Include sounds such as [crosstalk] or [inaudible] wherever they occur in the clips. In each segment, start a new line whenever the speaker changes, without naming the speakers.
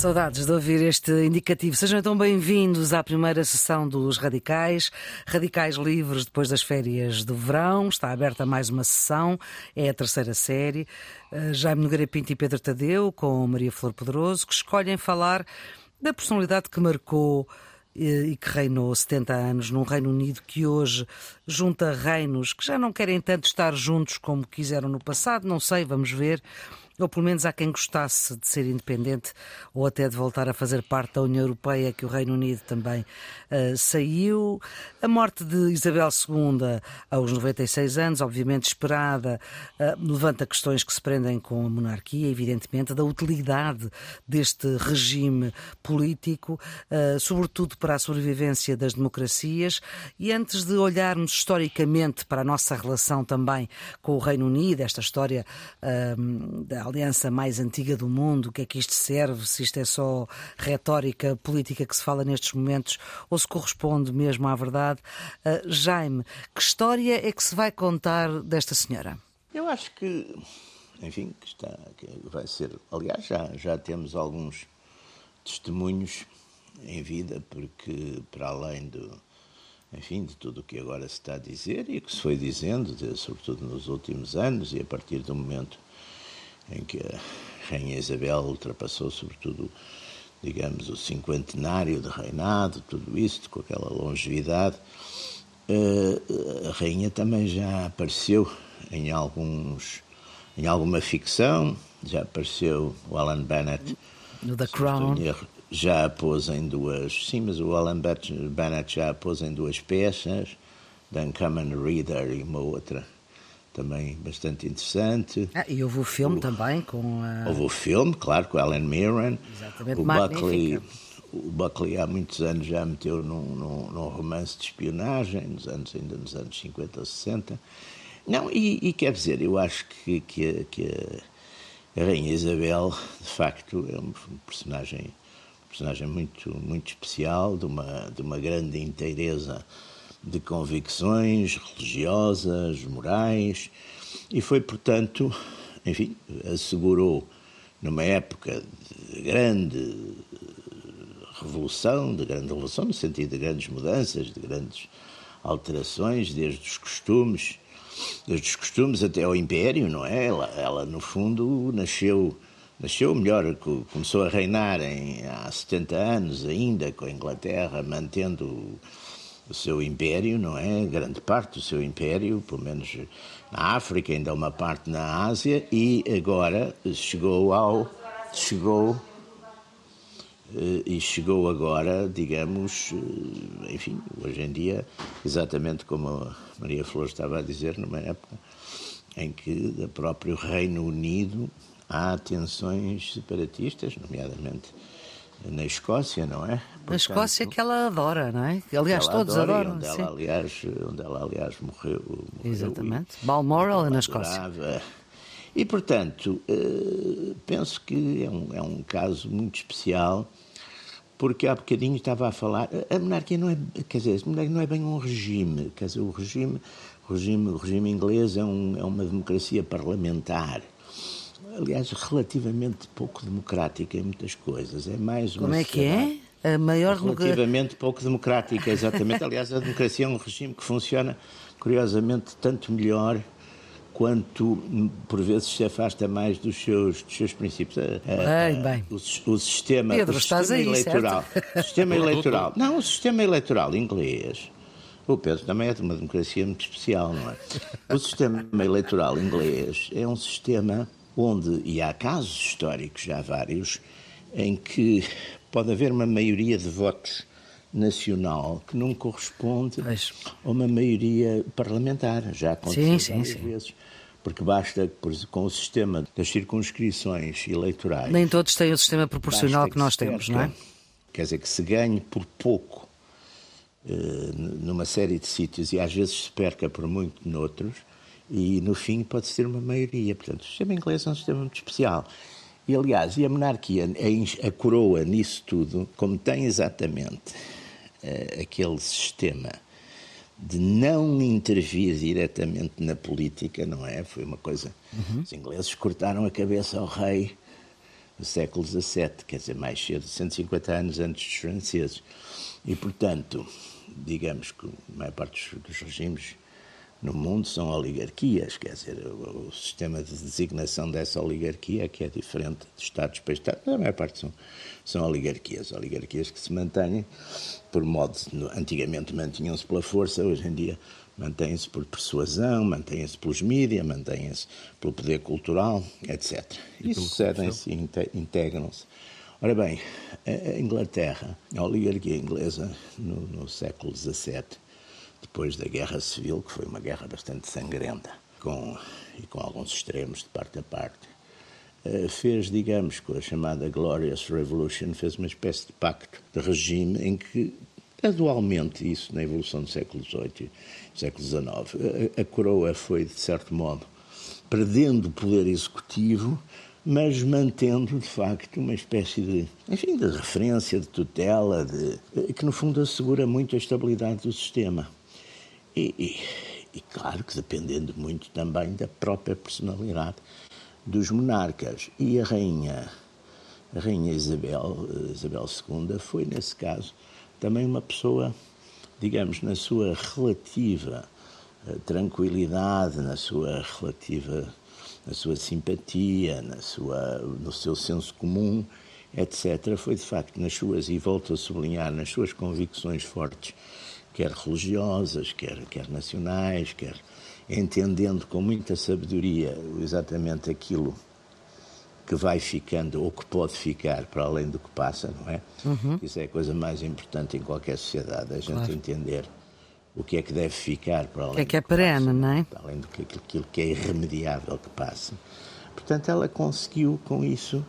Saudades de ouvir este indicativo. Sejam então bem-vindos à primeira sessão dos Radicais. Radicais livres depois das férias do verão. Está aberta mais uma sessão. É a terceira série. Uh, Jaime Nogueira Pinto e Pedro Tadeu, com Maria Flor Poderoso, que escolhem falar da personalidade que marcou eh, e que reinou 70 anos num Reino Unido que hoje junta reinos que já não querem tanto estar juntos como quiseram no passado, não sei, vamos ver ou pelo menos há quem gostasse de ser independente ou até de voltar a fazer parte da União Europeia, que o Reino Unido também uh, saiu. A morte de Isabel II, aos 96 anos, obviamente esperada, uh, levanta questões que se prendem com a monarquia, evidentemente, da utilidade deste regime político, uh, sobretudo para a sobrevivência das democracias. E antes de olharmos historicamente para a nossa relação também com o Reino Unido, esta história da aliança mais antiga do mundo, o que é que isto serve, se isto é só retórica política que se fala nestes momentos ou se corresponde mesmo à verdade. Uh, Jaime, que história é que se vai contar desta senhora?
Eu acho que, enfim, que está, que vai ser. Aliás, já, já temos alguns testemunhos em vida, porque para além do, enfim, de tudo o que agora se está a dizer e que se foi dizendo, sobretudo nos últimos anos e a partir do momento em que a Rainha Isabel ultrapassou, sobretudo, digamos, o cinquentenário de reinado, tudo isto, com aquela longevidade. Eh, a Rainha também já apareceu em alguns em alguma ficção, já apareceu o Alan Bennett
no The Crown.
Já a pôs em duas. Sim, mas o Alan Bennett já a pôs em duas peças, The Uncommon Reader e uma outra também bastante interessante.
Ah, e houve o filme o, também com a...
Houve o filme, claro, com Alan Mirren.
Exatamente,
o Buckley, o Buckley há muitos anos já meteu num, num, num, romance de espionagem, nos anos, ainda nos anos 50 ou 60. Não, e, e quer dizer, eu acho que, que, que a, Rainha Isabel, de facto, é um personagem, um personagem muito, muito especial, de uma, de uma grande inteireza de convicções religiosas, morais, e foi, portanto, enfim, assegurou, numa época de grande revolução, de grande revolução no sentido de grandes mudanças, de grandes alterações, desde os costumes, desde os costumes até ao império, não é? Ela, ela no fundo nasceu nasceu melhor, começou a reinar em, há 70 anos ainda com a Inglaterra, mantendo o seu império, não é? Grande parte do seu império, pelo menos na África, ainda uma parte na Ásia, e agora chegou ao. chegou. Eh, e chegou agora, digamos, eh, enfim, hoje em dia, exatamente como a Maria Flor estava a dizer, numa época em que, do próprio Reino Unido, há tensões separatistas, nomeadamente na Escócia, não é?
Portanto, na Escócia que ela adora, não é? Aliás, todos adora, adoram.
Onde ela, aliás, onde ela, aliás, morreu. morreu
Exatamente. Balmoral é na Escócia.
E, portanto, eh, penso que é um, é um caso muito especial, porque há bocadinho estava a falar. A monarquia não é, quer dizer, a monarquia não é bem um regime. Quer dizer, o regime, o regime, o regime inglês é, um, é uma democracia parlamentar aliás, relativamente pouco democrática em muitas coisas. É mais
uma Como é que é? A maior
relativamente pouco democrática, exatamente. [laughs] aliás, a democracia é um regime que funciona, curiosamente, tanto melhor quanto por vezes se afasta mais dos seus, dos seus princípios.
Bem, bem.
O, o sistema,
Pedro,
o sistema
aí,
eleitoral,
certo?
sistema [laughs] eleitoral, não, o sistema eleitoral inglês. O Pedro também é de uma democracia muito especial, não é? O sistema eleitoral inglês é um sistema onde, e há casos históricos, já vários, em que pode haver uma maioria de votos nacional que não corresponde Mas... a uma maioria parlamentar. Já aconteceu sim, várias sim, vezes. Porque basta, com o sistema das circunscrições eleitorais.
Nem todos têm o sistema proporcional que, que nós temos, não é?
Quer dizer, que se ganhe por pouco eh, numa série de sítios e às vezes se perca por muito noutros, e no fim pode ser uma maioria. Portanto, o sistema inglês é um sistema muito especial. E aliás, e a monarquia, a coroa nisso tudo, como tem exatamente uh, aquele sistema de não intervir diretamente na política, não é? Foi uma coisa. Uhum. Os ingleses cortaram a cabeça ao rei no século XVII, quer dizer, mais cedo, 150 anos antes dos franceses. E, portanto, digamos que a maior parte dos, dos regimes no mundo são oligarquias, quer dizer, o, o, sistema de designação dessa oligarquia que é diferente de Estados para Estados, mas a maior parte são, são oligarquias, oligarquias que se mantêm por modo, antigamente mantinham-se pela força, hoje em dia mantêm-se por persuasão, mantêm-se pelos mídias, mantêm-se pelo poder cultural, etc. E, e sucedem-se e integram-se. Ora bem, a Inglaterra, a oligarquia inglesa no, no século XVII, depois da Guerra Civil, que foi uma guerra bastante sangrenta, com, e com alguns extremos de parte a parte, eh, fez, digamos, com a chamada Glorious Revolution, fez uma espécie de pacto de regime em que, gradualmente, isso na evolução do século XVIII e século XIX, a, a coroa foi, de certo modo, perdendo o poder executivo, mas mantendo, de facto, uma espécie de, enfim, de referência, de tutela, de, que, no fundo, assegura muito a estabilidade do sistema. E, e, e, claro que dependendo muito também da própria personalidade dos monarcas. E a rainha, a rainha Isabel, Isabel II, foi nesse caso também uma pessoa, digamos, na sua relativa eh, tranquilidade, na sua relativa, na sua simpatia, na sua, no seu senso comum, etc. Foi de facto nas suas e volto a sublinhar nas suas convicções fortes quer religiosas, quer, quer nacionais, quer entendendo com muita sabedoria exatamente aquilo que vai ficando ou que pode ficar para além do que passa, não é? Uhum. Isso é a coisa mais importante em qualquer sociedade, a gente claro. entender o que é que deve ficar para além
o que é que é perene, não é?
Para além do que aquilo que é irremediável que passa. Portanto, ela conseguiu com isso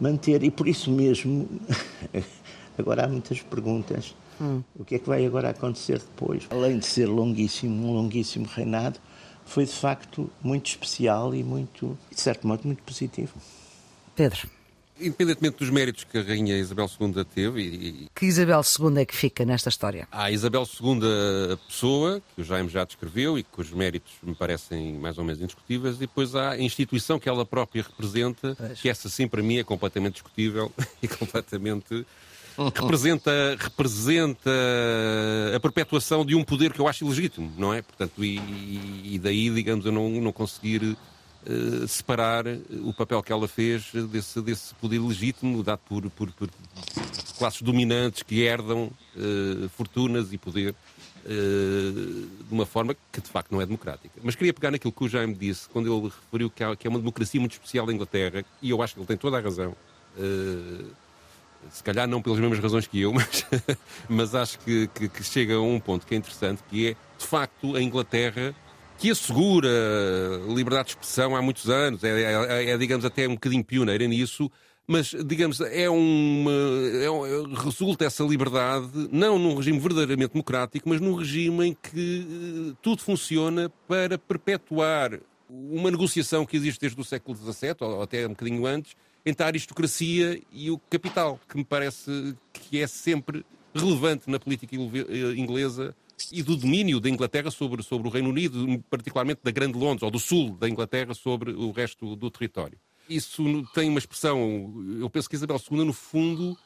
manter, e por isso mesmo, [laughs] agora há muitas perguntas Hum. O que é que vai agora acontecer depois? Além de ser longuíssimo, um longuíssimo reinado, foi de facto muito especial e muito, de certo modo, muito positivo.
Pedro.
Independentemente dos méritos que a Rainha Isabel II teve. E...
Que Isabel II é que fica nesta história?
Há Isabel II, a pessoa, que o Jaime já descreveu e cujos méritos me parecem mais ou menos indiscutíveis, e depois há a instituição que ela própria representa, pois. que essa sim para mim é completamente discutível [laughs] e completamente representa, representa a perpetuação de um poder que eu acho ilegítimo, não é? Portanto, e, e daí, digamos, eu não, não conseguir uh, separar o papel que ela fez desse, desse poder legítimo dado por, por, por classes dominantes que herdam uh, fortunas e poder uh, de uma forma que de facto não é democrática. Mas queria pegar naquilo que o Jaime disse quando ele referiu que, há, que é uma democracia muito especial da Inglaterra, e eu acho que ele tem toda a razão. Uh, se calhar não pelas mesmas razões que eu, [laughs] mas, mas acho que, que, que, chega a um ponto que é interessante, que é, de facto, a Inglaterra que assegura liberdade de expressão há muitos anos, é, é, é digamos, até um bocadinho pioneira nisso, mas, digamos, é uma, é, resulta essa liberdade não num regime verdadeiramente democrático, mas num regime em que uh, tudo funciona para perpetuar uma negociação que existe desde o século XVII, ou até um bocadinho antes, entre a aristocracia e o capital, que me parece que é sempre relevante na política eh, inglesa e do domínio da Inglaterra sobre, sobre o Reino Unido, particularmente da Grande Londres, ou do sul da Inglaterra sobre o resto do território. Isso tem uma expressão, eu penso que Isabel II, no fundo,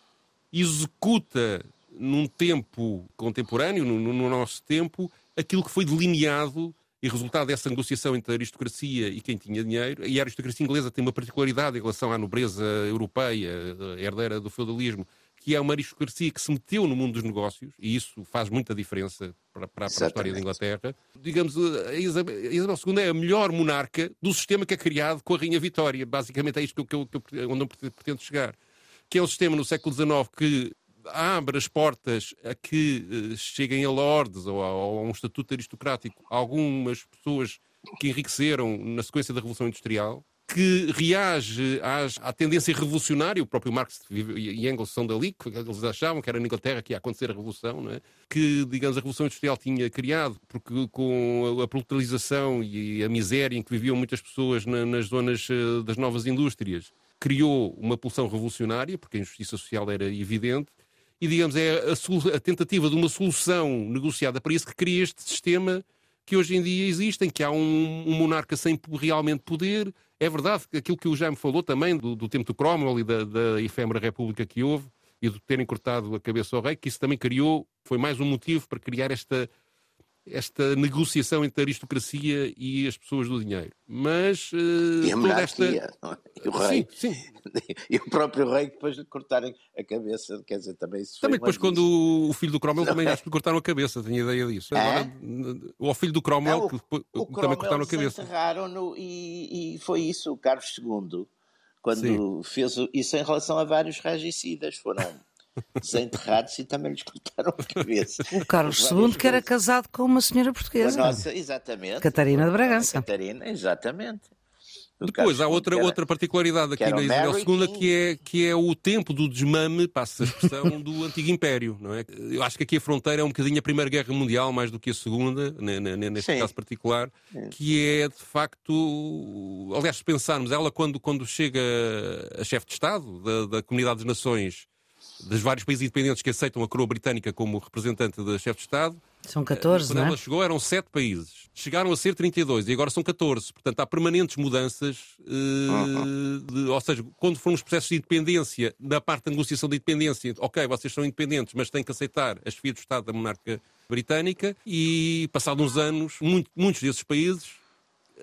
executa num tempo contemporâneo, no, no nosso tempo, aquilo que foi delineado e resultado dessa negociação entre a aristocracia e quem tinha dinheiro, e a aristocracia inglesa tem uma particularidade em relação à nobreza europeia, herdeira do feudalismo, que é uma aristocracia que se meteu no mundo dos negócios, e isso faz muita diferença para, para, para a história da Inglaterra. Digamos, a Isabel, a Isabel, II é a melhor monarca do sistema que é criado com a Rainha Vitória. Basicamente é isto que eu, que eu, onde eu pretendo chegar. Que é um sistema no século XIX que abre as portas a que uh, cheguem a lordes ou a, ou a, um estatuto aristocrático algumas pessoas que enriqueceram na sequência da Revolução Industrial, que reage às, à tendência revolucionária, o próprio Marx e Engels são dali, que eles achavam que era na Inglaterra que ia acontecer a Revolução, é? que, digamos, a Revolução Industrial tinha criado, porque com a brutalização e a miséria em que viviam muitas pessoas na, nas zonas uh, das novas indústrias, criou uma pulsão revolucionária, porque a injustiça social era evidente, e, digamos, é a, a, tentativa de uma solução negociada para isso que cria este sistema que hoje em dia existem, que há um, um monarca sem realmente poder. É verdade que aquilo que o Jaime falou também do, do tempo do Cromwell e da, da efêmera república que houve e de terem cortado a cabeça ao rei, que isso também criou, foi mais um motivo para criar esta esta negociação entre a aristocracia e as pessoas do dinheiro. Mas
uh, e a monarquia, esta... É? e o rei, sim, sim. [laughs] e o próprio rei depois de cortarem a cabeça, quer dizer, também isso
Também depois quando o filho do Cromwell também acho que cortaram a cabeça, tinha ideia disso. É? Agora, o filho do Cromwell não, que depois, o também cortaram a cabeça.
enterraram-no e, e foi isso, o Carlos II, quando sim. fez isso em relação a vários regicidas, foram [laughs] desenterrados e também lhes cortaram a cabeça.
O Carlos II, que era casado com uma senhora portuguesa.
A nossa, exatamente.
Catarina de Bragança.
Catarina, exatamente.
Depois há outra, era, outra particularidade aqui na Isabel II que é, que é o tempo do desmame, passa a expressão, do antigo império. Não é? Eu acho que aqui a fronteira é um bocadinho a Primeira Guerra Mundial, mais do que a Segunda, neste Sim. caso particular, que é de facto. Aliás, se pensarmos, ela quando, quando chega a chefe de Estado da, da Comunidade das Nações dos vários países independentes que aceitam a coroa britânica como representante da chefe de Estado.
São 14,
Quando
não
é? ela chegou eram 7 países. Chegaram a ser 32 e agora são 14. Portanto, há permanentes mudanças. Uh, de, ou seja, quando foram os processos de independência, da parte da negociação de independência, ok, vocês são independentes, mas têm que aceitar a chefia do Estado da monarca britânica e, passados uns anos, muito, muitos desses países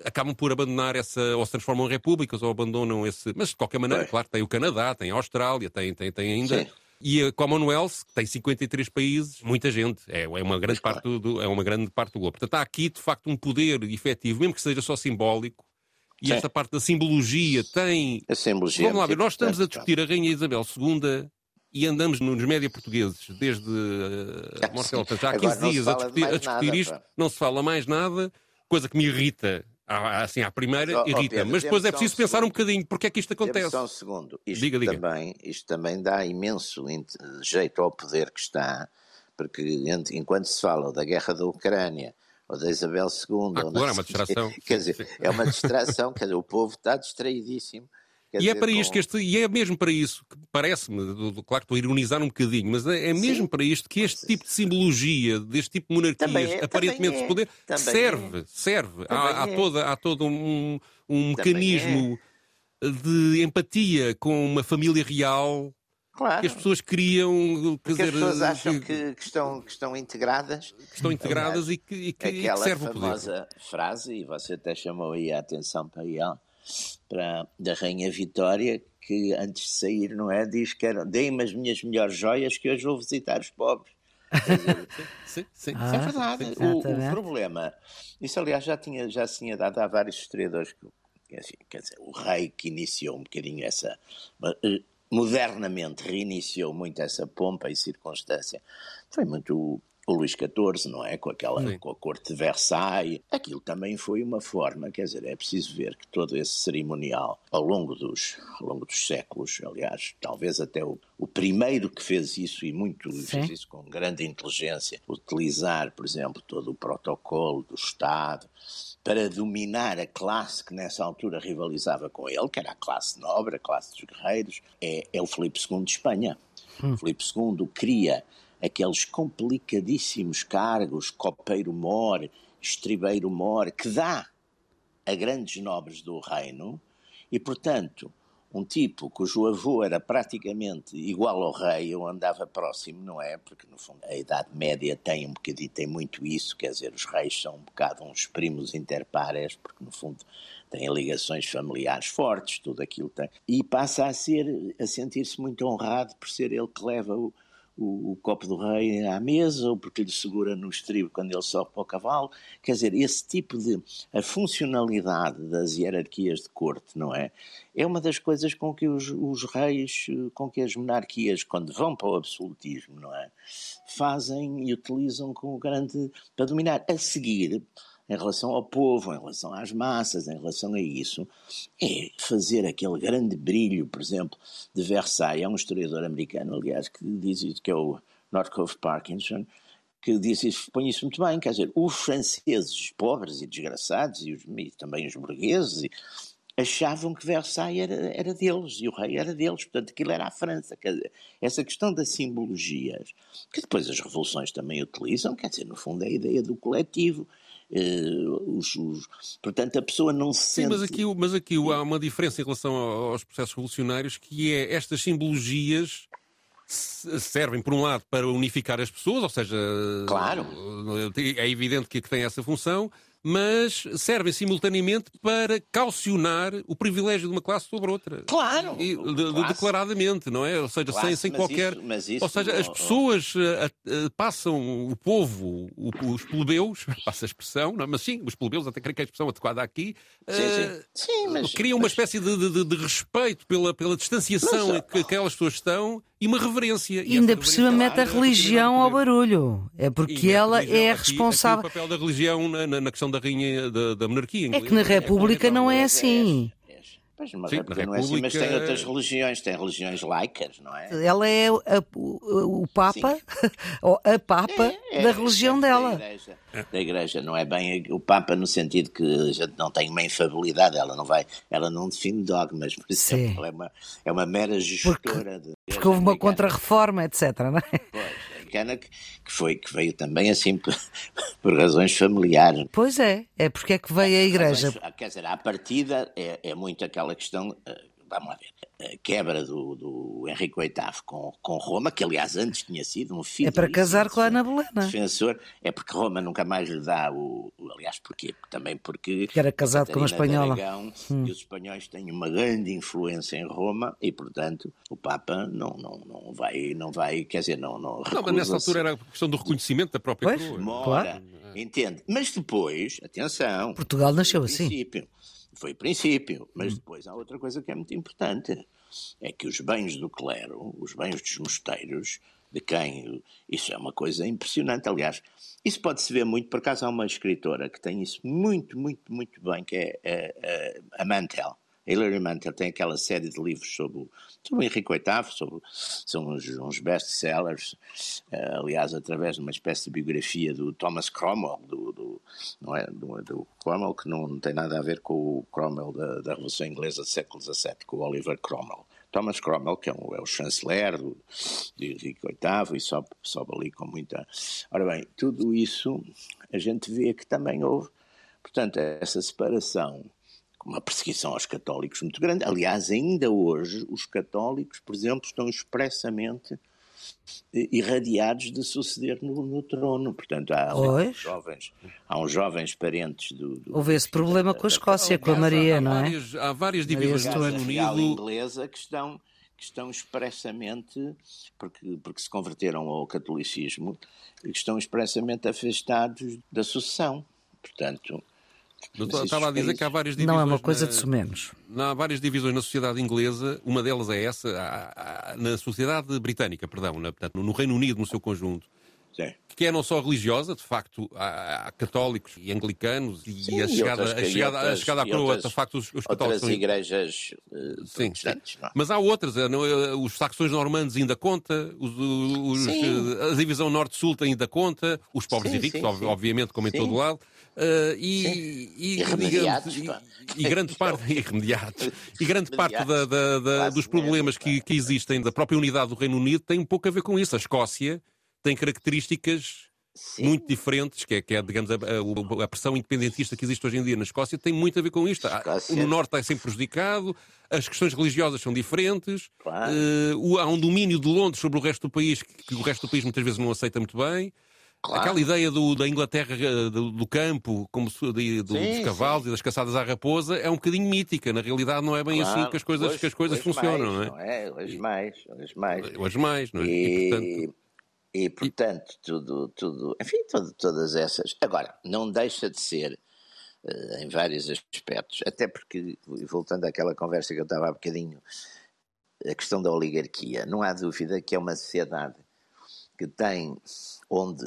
acabam por abandonar essa, ou se transformam em repúblicas, ou abandonam esse. Mas de qualquer maneira, claro, tem o Canadá, tem a Austrália, tem, tem, tem ainda. Sim. E a Commonwealth, que tem 53 países, muita gente, é, é, uma grande parte do, é uma grande parte do globo. Portanto, há aqui, de facto, um poder efetivo, mesmo que seja só simbólico, e Sim. esta parte da simbologia tem.
A simbologia.
Vamos lá ver, nós estamos a discutir a Rainha Isabel II e andamos nos média portugueses desde a [laughs] morte dela. já há 15 dias a discutir, a discutir nada, isto, pá. não se fala mais nada, coisa que me irrita Assim, à primeira mas, irrita, mas depois é preciso pensar um, um bocadinho porque é que isto acontece.
Só um segundo. Isto, diga, diga. Também, isto também dá imenso jeito ao poder que está, porque enquanto se fala da guerra da Ucrânia ou da Isabel II.
Ah, claro, é uma distração. [laughs]
Quer dizer, é uma distração, quer dizer, o povo está distraidíssimo.
Quer e é para isto que este, e é mesmo para isso que parece-me, claro que estou a ironizar um bocadinho, mas é, é mesmo Sim. para isto que este tipo de simbologia, deste tipo de monarquias, é, aparentemente de poder, serve, é. serve. Há, há, é. toda, há todo um, um mecanismo é. de empatia com uma família real Claro. que as pessoas criam.
Quer dizer, as pessoas acham que, que, estão, que estão integradas.
Que estão integradas e que, e que,
aquela
e que serve
o poder. famosa frase, e você até chamou aí a atenção para ela, para, da Rainha Vitória, que antes de sair, não é? Diz que deem-me as minhas melhores joias que hoje vou visitar os pobres. [laughs]
sim, sim,
ah, é verdade. O, o, problema, isso aliás já, tinha, já se tinha dado a vários historiadores que, assim, quer dizer, o rei que iniciou um bocadinho essa, eh, modernamente reiniciou muito essa pompa e circunstância, foi muito o Luís XIV, não é? Com aquela com a corte de Versailles. Aquilo também foi uma forma, quer dizer, é preciso ver que todo esse cerimonial, ao longo dos, ao longo dos séculos, aliás, talvez até o, o primeiro que fez isso e muito Sim. fez isso com grande inteligência, utilizar, por exemplo, todo o protocolo do Estado para dominar a classe que nessa altura rivalizava com ele, que era a classe nobre, a classe dos guerreiros, é, é o Filipe II de Espanha. Hum. Filipe II cria aqueles complicadíssimos cargos, copeiro-mor, estribeiro-mor, que dá a grandes nobres do reino, e, portanto, um tipo cujo avô era praticamente igual ao rei, ou andava próximo, não é? Porque, no fundo, a Idade Média tem um bocadinho, tem muito isso, quer dizer, os reis são um bocado uns primos interpares, porque, no fundo, têm ligações familiares fortes, tudo aquilo tem. E passa a ser, a sentir-se muito honrado por ser ele que leva o, o, o, copo do rei à mesa, ou porque lhe segura no estribo quando ele sobe para o cavalo. Quer dizer, esse tipo de. a funcionalidade das hierarquias de corte, não é? É uma das coisas com que os, os reis, com que as monarquias, quando vão para o absolutismo, não é? Fazem e utilizam com grande. para dominar. A seguir em relação ao povo, em relação às massas, em relação a isso, é fazer aquele grande brilho, por exemplo, de Versailles. Há um historiador americano, aliás, que diz isso, que é o Northcote Parkinson, que diz isso, põe isso muito bem, quer dizer, os franceses pobres e desgraçados, e, os, e também os burgueses, achavam que Versailles era, era deles e o rei era deles, portanto aquilo era a França. Dizer, essa questão das simbologias, que depois as revoluções também utilizam, quer dizer, no fundo é a ideia do coletivo. Uh, os, os, portanto, a pessoa não se
Sim,
sente...
mas aqui, mas aqui há uma diferença em relação aos processos revolucionários, que é estas simbologias servem, por um lado, para unificar as pessoas, ou seja,
claro.
é evidente que tem essa função, mas servem simultaneamente para caucionar o privilégio de uma classe sobre outra.
Claro!
E, de, de, declaradamente, não é? Ou seja,
classe,
sem, sem qualquer.
Isso, mas isso,
ou seja, as pessoas uh, uh, passam, o povo, o, os plebeus, [laughs] passa a expressão, não, é? mas sim, os plebeus, até creio que é a expressão adequada aqui, uh, sim, sim. Sim, mas, criam mas... uma espécie de, de, de, respeito pela, pela distanciação mas, que aquelas pessoas estão e uma reverência.
E ainda por cima mete a religião ao barulho. É porque ela é responsável. Aqui,
o papel da religião na, na questão da rainha da, da monarquia.
É que na República não é assim.
Pois, mas Sim, República não é assim, mas tem outras religiões, tem religiões laicas, não é?
Ela é a, o, o Papa, ou a Papa é, é, da religião
é,
dela.
Da igreja, da igreja, não é bem o Papa no sentido que a gente não tem uma infabilidade, ela não vai, ela não define dogmas, por exemplo, é uma, é uma mera gestora.
Porque, de, porque houve uma contra-reforma, etc, não é?
Pois americana que, que, foi, que veio também assim [laughs] por, por, razões familiares.
Pois é, é porque é que veio a Igreja.
Razões, quer dizer, à partida é, é muito aquela questão, eh, vamos lá ver, quebra do, do Henrique VIII com, com Roma, que aliás antes tinha sido um filho.
É para casar com a Ana Bolena.
Defensor, é porque Roma nunca mais lhe dá o. Aliás, porquê? Também porque.
Que era casado com uma espanhola.
hum. E os espanhóis têm uma grande influência em Roma e, portanto, o Papa não, não, não, vai, não vai. Quer dizer, não. Não,
não mas nessa altura era a questão do reconhecimento da própria
pois, coroa.
Mora, claro. Entende? Mas depois, atenção.
Portugal nasceu assim.
Foi o princípio, mas hum. depois há outra coisa que é muito importante é que os bens do clero, os bens dos mosteiros, de quem isso é uma coisa impressionante. Aliás, isso pode-se ver muito, por acaso há uma escritora que tem isso muito, muito, muito bem, que é a, a, a Mantel. Hilary Mantel tem aquela série de livros sobre, sobre o Henrique VIII, sobre, são uns, uns best-sellers, uh, aliás, através de uma espécie de biografia do Thomas Cromwell, do, do não é, do, do, Cromwell, que não, não, tem nada a ver com o Cromwell da, da Revolução Inglesa do século XVII, com o Oliver Cromwell. Thomas Cromwell, que é, um, é o chanceler do, de Henrique VIII, e sobe, sobe ali com muita... Ora bem, tudo isso a gente vê que também houve, portanto, essa separação uma perseguição aos católicos muito grande. Aliás, ainda hoje, os católicos, por exemplo, estão expressamente eh, irradiados de suceder no, no trono. Portanto, há uns, jovens, há uns jovens parentes do. do
Houve esse problema da, com a Escócia, com a Maria,
há,
não
é? Várias, há várias divisões no Reino Unido.
inglesa que estão que estão expressamente, porque, porque se converteram ao catolicismo, que estão expressamente afastados da sucessão. Portanto,
Doutor, estava a dizer que há várias divisões.
Não é uma coisa na, de sumenos.
Há várias divisões na sociedade inglesa, uma delas é essa, há, há, na sociedade britânica, perdão, na, portanto, no Reino Unido no seu conjunto.
Sim.
Que é não só religiosa, de facto, há, há católicos e anglicanos e, Sim, a, chegada, outras, a, chegada, outras, a chegada à coroa, de facto, os, os católicos.
Outras são... igrejas uh, sim, sim.
É? Mas há outras, é, não, é, os saxões normandos ainda conta, os, os, a divisão norte-sul ainda conta, os pobres sim, e ricos, obviamente, como em todo lado. Uh, e,
e, irremediados,
e, e, grande [laughs] parte [laughs] irremediados e grande parte da, da, da, dos problemas que, que, existem da própria unidade do Reino Unido tem um pouco a ver com isso. A Escócia tem características Sim. muito diferentes, que é, que é digamos, a, a, a, pressão independentista que existe hoje em dia na Escócia tem muito a ver com isto. Escócia. O Norte está sempre prejudicado, as questões religiosas são diferentes, claro. uh, há um domínio de Londres sobre o resto do país que, que o resto do país muitas vezes não aceita muito bem. Claro. Aquela ideia do, da Inglaterra eh, do, do campo, como de, do, sim, dos cavalos sim. e das caçadas à raposa, é um bocadinho mítica. Na realidade, não é bem claro. assim que as coisas, hoje, que as coisas funcionam,
mais, não é? Não é? Hoje mais, hoje mais.
Hoje mais, não é?
E, e portanto, e, portanto tudo, tudo, enfim, todas essas. Agora, não deixa de ser, uh, em vários aspectos, até porque, voltando àquela conversa que eu estava há bocadinho, a questão da oligarquia, não há dúvida que é uma sociedade que tem, onde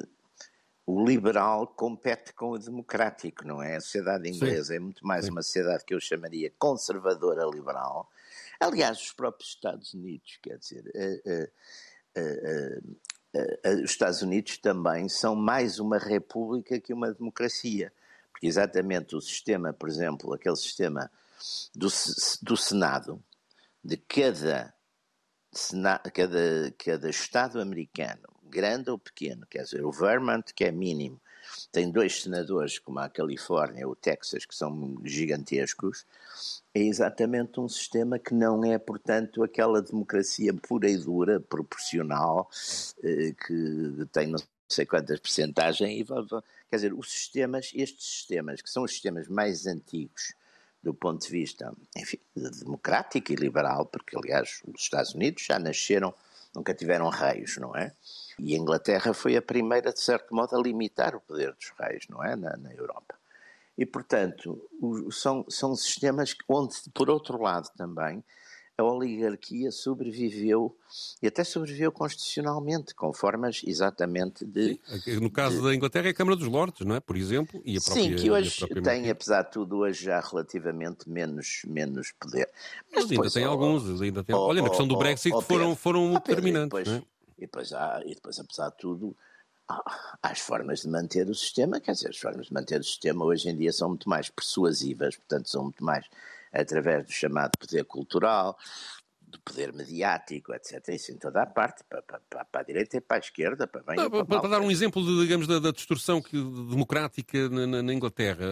o liberal compete com o democrático, não é? A sociedade inglesa Sim. é muito mais Sim. uma sociedade que eu chamaria conservadora liberal. Aliás, os próprios Estados Unidos, quer dizer, uh, uh, uh, os Estados Unidos também são mais uma república que uma democracia, porque exatamente o sistema, por exemplo, aquele sistema do, do Senado de cada, cada, cada Estado americano, grande ou pequeno, quer dizer, o Vermont, que é mínimo, tem dois senadores, como a Califórnia, o Texas, que são gigantescos, é exatamente um sistema que não é, portanto, aquela democracia pura e dura, proporcional, eh, que tem não sei quantas percentagem, e, quer dizer, os sistemas, estes sistemas, que são os sistemas mais antigos, do ponto de vista, enfim, democrático e liberal, porque aliás os Estados Unidos já nasceram, nunca tiveram reis, não é? E a Inglaterra foi a primeira, de certo modo, a limitar o poder dos reis, não é? Na, na Europa. E, portanto, o, são, são sistemas onde, por outro lado também, a oligarquia sobreviveu e até sobreviveu constitucionalmente, com formas exatamente de.
Sim, no caso de, da Inglaterra é a Câmara dos Lordes, não é? Por exemplo,
e a própria. Sim, que hoje tem, apesar de tudo, hoje já relativamente menos, menos poder.
Mas, Mas ainda tem oh, alguns, ainda tem. Oh, Olha, na questão do Brexit oh, foram, foram determinantes. Depois, é?
E, depois há, e depois, apesar de tudo, há as formas de manter o sistema, quer dizer, as formas de manter o sistema hoje em dia são muito mais persuasivas, portanto, são muito mais através do chamado poder cultural, do poder mediático, etc. Isso em toda a parte, para, para, para a direita e para a esquerda, para bem
Não, para, para, dar um exemplo, de, digamos, da, da distorção que, democrática na, na, Inglaterra.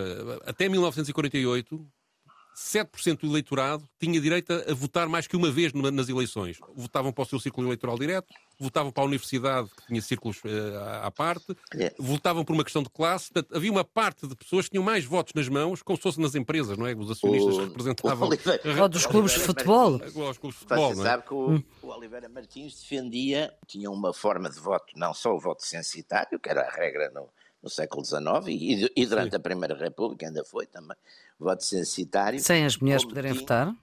Até 1948, 7% do eleitorado tinha direito a votar mais que uma vez nas eleições. Votavam para o seu círculo eleitoral direto, votavam para a universidade, que tinha círculos uh, à parte, votavam por uma questão de classe. Portanto, havia uma parte de pessoas que tinham mais votos nas mãos, como se fosse nas empresas, não é? Os acionistas o, representavam. [laughs]
Ou dos clubes de futebol.
Os clubes de futebol. Você é? sabe que o, o Oliveira Martins defendia, tinha uma forma de voto, não só o voto censitário, que era a regra no no século XIX e, e durante Sim. a Primeira República ainda foi também, voto censitário.
Sem as mulheres poderem tinha, votar?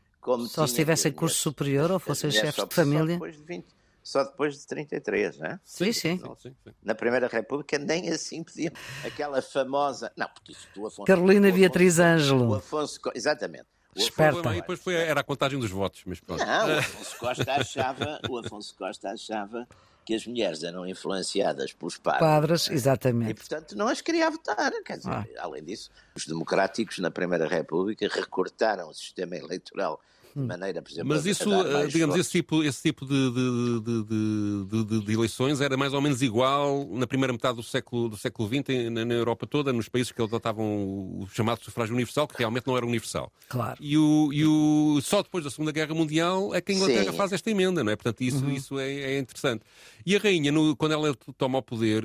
Só se tivessem curso superior ou fossem chefes de família?
Só depois de, 20, só depois de 33, não é?
Sim, sim. sim.
Na Primeira República nem assim podiam. Aquela famosa. Não, porque isso do Afonso.
Carolina Afonso, Beatriz Ângelo.
O Afonso, exatamente.
Esperta.
E depois foi, era a contagem dos votos, mas pronto.
Não, o [laughs] Afonso Costa achava, o Afonso Costa achava que as mulheres eram influenciadas pelos padres.
Padres, exatamente.
E, portanto, não as queria votar. Quer dizer, ah. além disso, os democráticos na Primeira República recortaram o sistema eleitoral. Maneira, por exemplo,
Mas isso, eh, digamos, esse tipo, esse tipo de, de, de, de, eleições era mais ou menos igual na primeira metade do século, do século XX na, na Europa toda, nos países que adotavam o chamado sufrágio universal, que realmente não era universal.
Claro.
E, o, e o, só depois da Segunda Guerra Mundial é que a Inglaterra Sim. faz esta emenda, não é? Portanto, isso, uhum. isso é, é, interessante. E a rainha, no, quando ela toma o poder,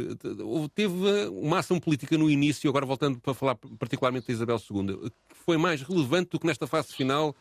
teve uma ação política no início, agora voltando para falar particularmente de Isabel II, que foi mais relevante do que nesta fase final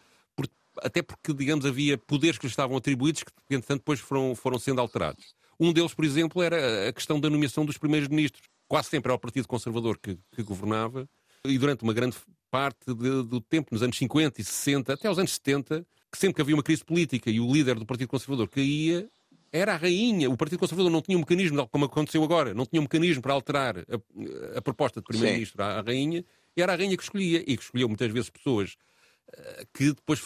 até porque, digamos, havia poderes que lhe estavam atribuídos que, entretanto, depois foram, foram sendo alterados. Um deles, por exemplo, era a questão da nomeação dos primeiros ministros. Quase sempre era o Partido Conservador que, que governava, e durante uma grande parte de, do tempo, nos anos 50 e 60, até aos anos 70, que sempre que havia uma crise política e o líder do Partido Conservador caía, era a rainha. O Partido Conservador não tinha um mecanismo, como aconteceu agora, não tinha um mecanismo para alterar a, a proposta de primeiro-ministro à, à rainha, era a rainha que escolhia, e que escolheu muitas vezes pessoas que depois,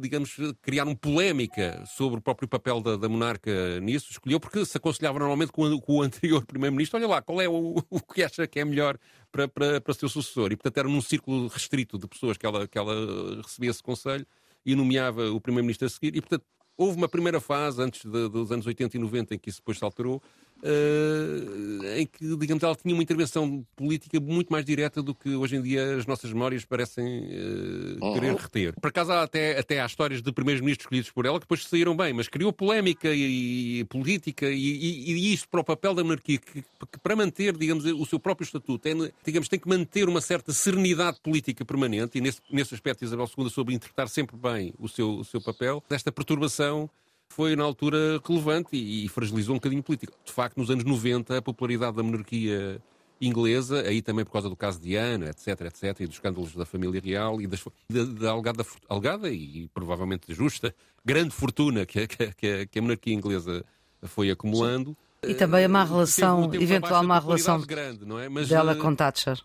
digamos, criaram polémica sobre o próprio papel da, da monarca nisso, escolheu porque se aconselhava normalmente com, o, com o [laughs] anterior primeiro-ministro, olha lá, qual é o, o, que acha que é melhor para, para, para seu sucessor? E, portanto, era num círculo restrito de pessoas que ela, que ela recebia esse conselho e nomeava o primeiro-ministro a seguir. E, portanto, houve uma primeira fase, antes de, dos anos 80 e 90, em que isso depois se alterou, uh, em que, digamos, ela tinha uma intervenção política muito mais direta do que hoje em dia as nossas memórias parecem uh, querer uhum. reter. Por acaso, há até, até há histórias de primeiros ministros escolhidos por ela que depois saíram bem, mas criou polémica e, e política e, e, e, isto para o papel da monarquia, que, que, para manter, digamos, o seu próprio estatuto, é, digamos, tem que manter uma certa serenidade política permanente, e nesse, nesse aspecto Isabel II soube interpretar sempre bem o seu, o seu papel. Esta perturbação foi na altura relevante e, e fragilizou um bocadinho a política. De facto, nos anos 90, a popularidade da monarquia inglesa, aí também por causa do caso de Ana, etc, etc, e dos escândalos da família real e das, da, da alegada, alegada e provavelmente justa grande fortuna que, que, que a monarquia inglesa foi acumulando.
Sim. E também a má relação, eventual má relação grande, é? Mas, dela uh, com Thatcher.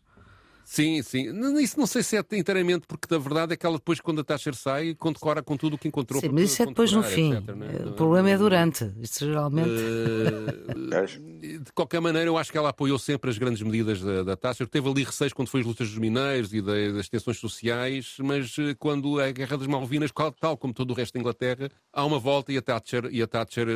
Sim, sim. Isso não sei se é inteiramente, porque da verdade é que ela depois, quando a Thatcher sai, condecora com tudo o que encontrou.
Sim, mas isso é depois no fim. Etc, é? O problema é durante. Isso geralmente. Uh,
de qualquer maneira, eu acho que ela apoiou sempre as grandes medidas da, da Thatcher. Teve ali receios quando foi as lutas dos mineiros e das tensões sociais, mas eh, quando a Guerra das Malvinas, tal como todo o resto da Inglaterra, há uma volta e a Thatcher, e a Thatcher,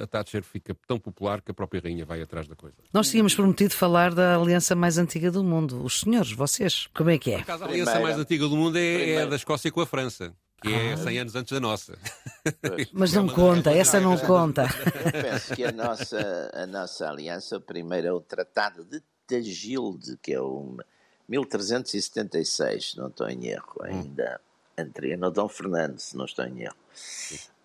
a Thatcher fica tão popular que a própria rainha vai atrás da coisa.
Nós tínhamos prometido falar da aliança mais antiga do mundo. Os senhores, vocês, como é que é?
a aliança mais antiga do mundo é, é da Escócia com a França que é ah. 100 anos antes da nossa.
Mas não conta, essa não conta.
Penso que a nossa, a nossa aliança, primeiro é o Tratado de Tagilde, que é o 1376, não estou em erro, hum. ainda entre no Dom Fernando, se não estou em erro.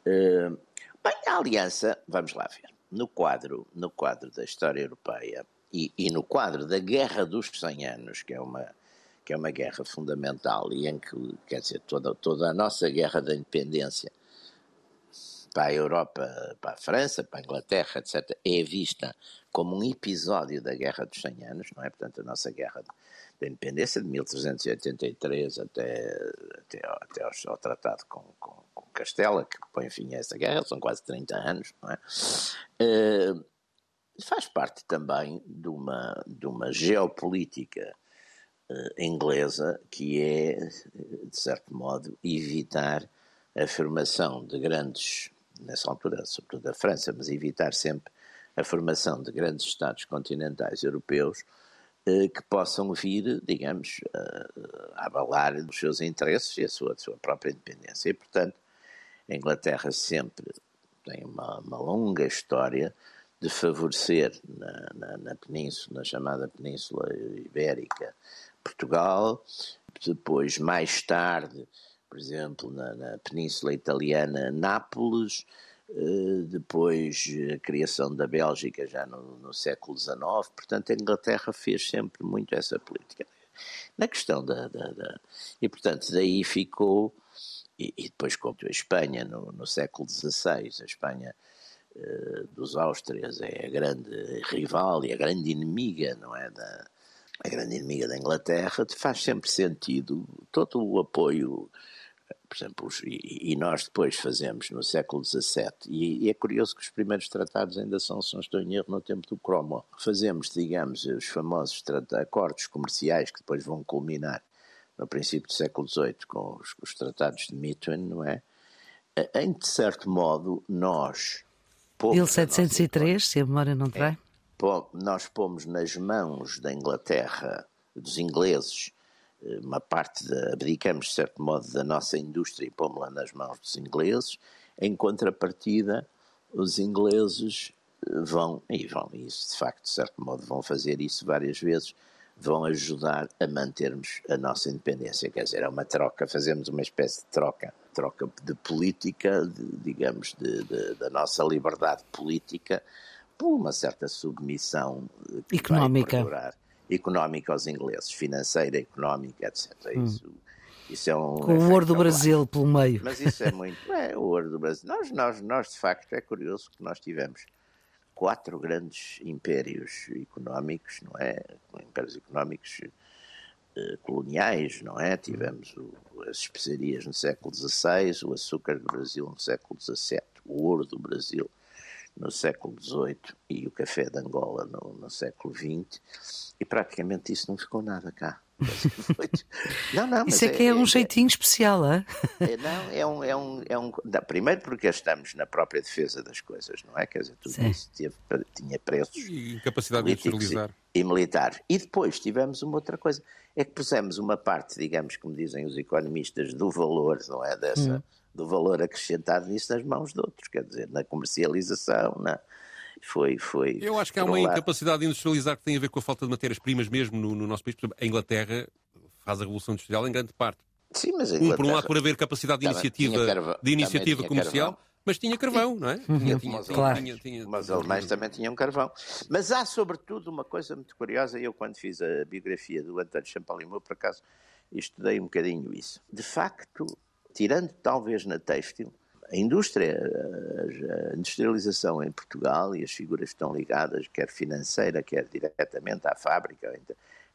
Uh, bem, a aliança, vamos lá ver, no quadro, no quadro da história europeia e, e no quadro da Guerra dos 100 Anos, que é uma que é uma guerra fundamental e em que, quer dizer, toda, toda a nossa guerra da independência para a Europa, para a França, para a Inglaterra, etc., é vista como um episódio da Guerra dos 100 Anos, não é? Portanto, a nossa guerra da independência de 1383 até, até, até ao, ao tratado com, com, com, Castela, que põe fim a essa guerra, são quase 30 anos, não é? Uh, faz parte também de uma, de uma geopolítica uh, inglesa que é, de certo modo, evitar a formação de grandes, nessa altura, sobretudo a França, mas evitar sempre a formação de grandes Estados continentais europeus uh, que possam vir, digamos, a abalar os seus interesses e a sua, a sua própria independência. E, portanto, a Inglaterra sempre tem uma, uma longa história de favorecer na, na, na, península, na chamada Península Ibérica, Portugal, depois, mais tarde, por exemplo, na, na Península Italiana, Nápoles, eh, depois a criação da Bélgica já no, no, século XIX, portanto a Inglaterra fez sempre muito essa política. Na questão da... da, da e portanto daí ficou, e, e depois como a Espanha no, no século XVI, a Espanha dos Áustrias é a grande rival e a grande inimiga, não é, da, a grande inimiga da Inglaterra, faz sempre sentido todo o apoio, por exemplo, e, nós depois fazemos no século XVII, e, é curioso que os primeiros tratados ainda são, se não estou em erro, no tempo do Cromwell. Fazemos, digamos, os famosos acordos comerciais que depois vão culminar no princípio do século XVIII com os, os tratados de Methuen, não é? Em de certo modo, nós.
1703, se a memória não trai. É,
nós pomos nas mãos da Inglaterra, dos ingleses, eh, uma parte, abdicamos de certo modo da nossa indústria e pomos-la nas mãos dos ingleses, em contrapartida, os ingleses eh, vão, e vão, isso de facto, de certo modo, vão fazer isso várias vezes, vão ajudar a mantermos a nossa independência. Quer dizer, é uma troca, fazemos uma espécie de troca, troca de política, de, digamos, de, de, da nossa liberdade política por uma certa submissão
eh, económica.
económica aos ingleses, financeira, económica, etc. Hum. Isso, isso é um.
Com o ouro do Brasil pelo meio.
Mas isso é muito. É, o ouro do Brasil. Nós, nós, nós, de facto, é curioso que nós tivemos quatro grandes impérios económicos, não é? Impérios económicos eh, coloniais, não é? Tivemos o, as especiarias no século XVI, o açúcar do Brasil no século XVII, o ouro do Brasil no século XVIII e o café de Angola no, no século XX, e praticamente isso não ficou nada cá. [laughs]
Não, não, Isso é que é, é um é, jeitinho especial, é?
é? Não, é um, é um, é um. Não, primeiro porque estamos na própria defesa das coisas, não é? Quer dizer, tudo Sim. isso teve, tinha preços.
E capacidade de industrializar.
E, e militar. E depois tivemos uma outra coisa, é que pusemos uma parte, digamos, como dizem os economistas, do valor, não é? Dessa. Hum do valor acrescentado nisso nas mãos de outros, quer dizer, na comercialização, na, foi, foi.
Eu acho que há uma lado. incapacidade de industrializar que tem a ver com a falta de matérias-primas mesmo no, no, nosso país. Por exemplo, a Inglaterra faz a revolução industrial em grande parte.
Sim, mas
um, por um lado, por haver capacidade de iniciativa, carvão, de iniciativa comercial. Carvão. Mas tinha carvão, não é?
Uhum. Tinha, tinha, mas, claro. tinha, tinha, mas os alemães também tinham carvão. Mas há, sobretudo, uma coisa muito curiosa. Eu, quando fiz a biografia do António Champalimau, por acaso, estudei um bocadinho isso. De facto, tirando talvez na têxtil, a indústria, a industrialização em Portugal e as figuras que estão ligadas, quer financeira, quer diretamente à fábrica,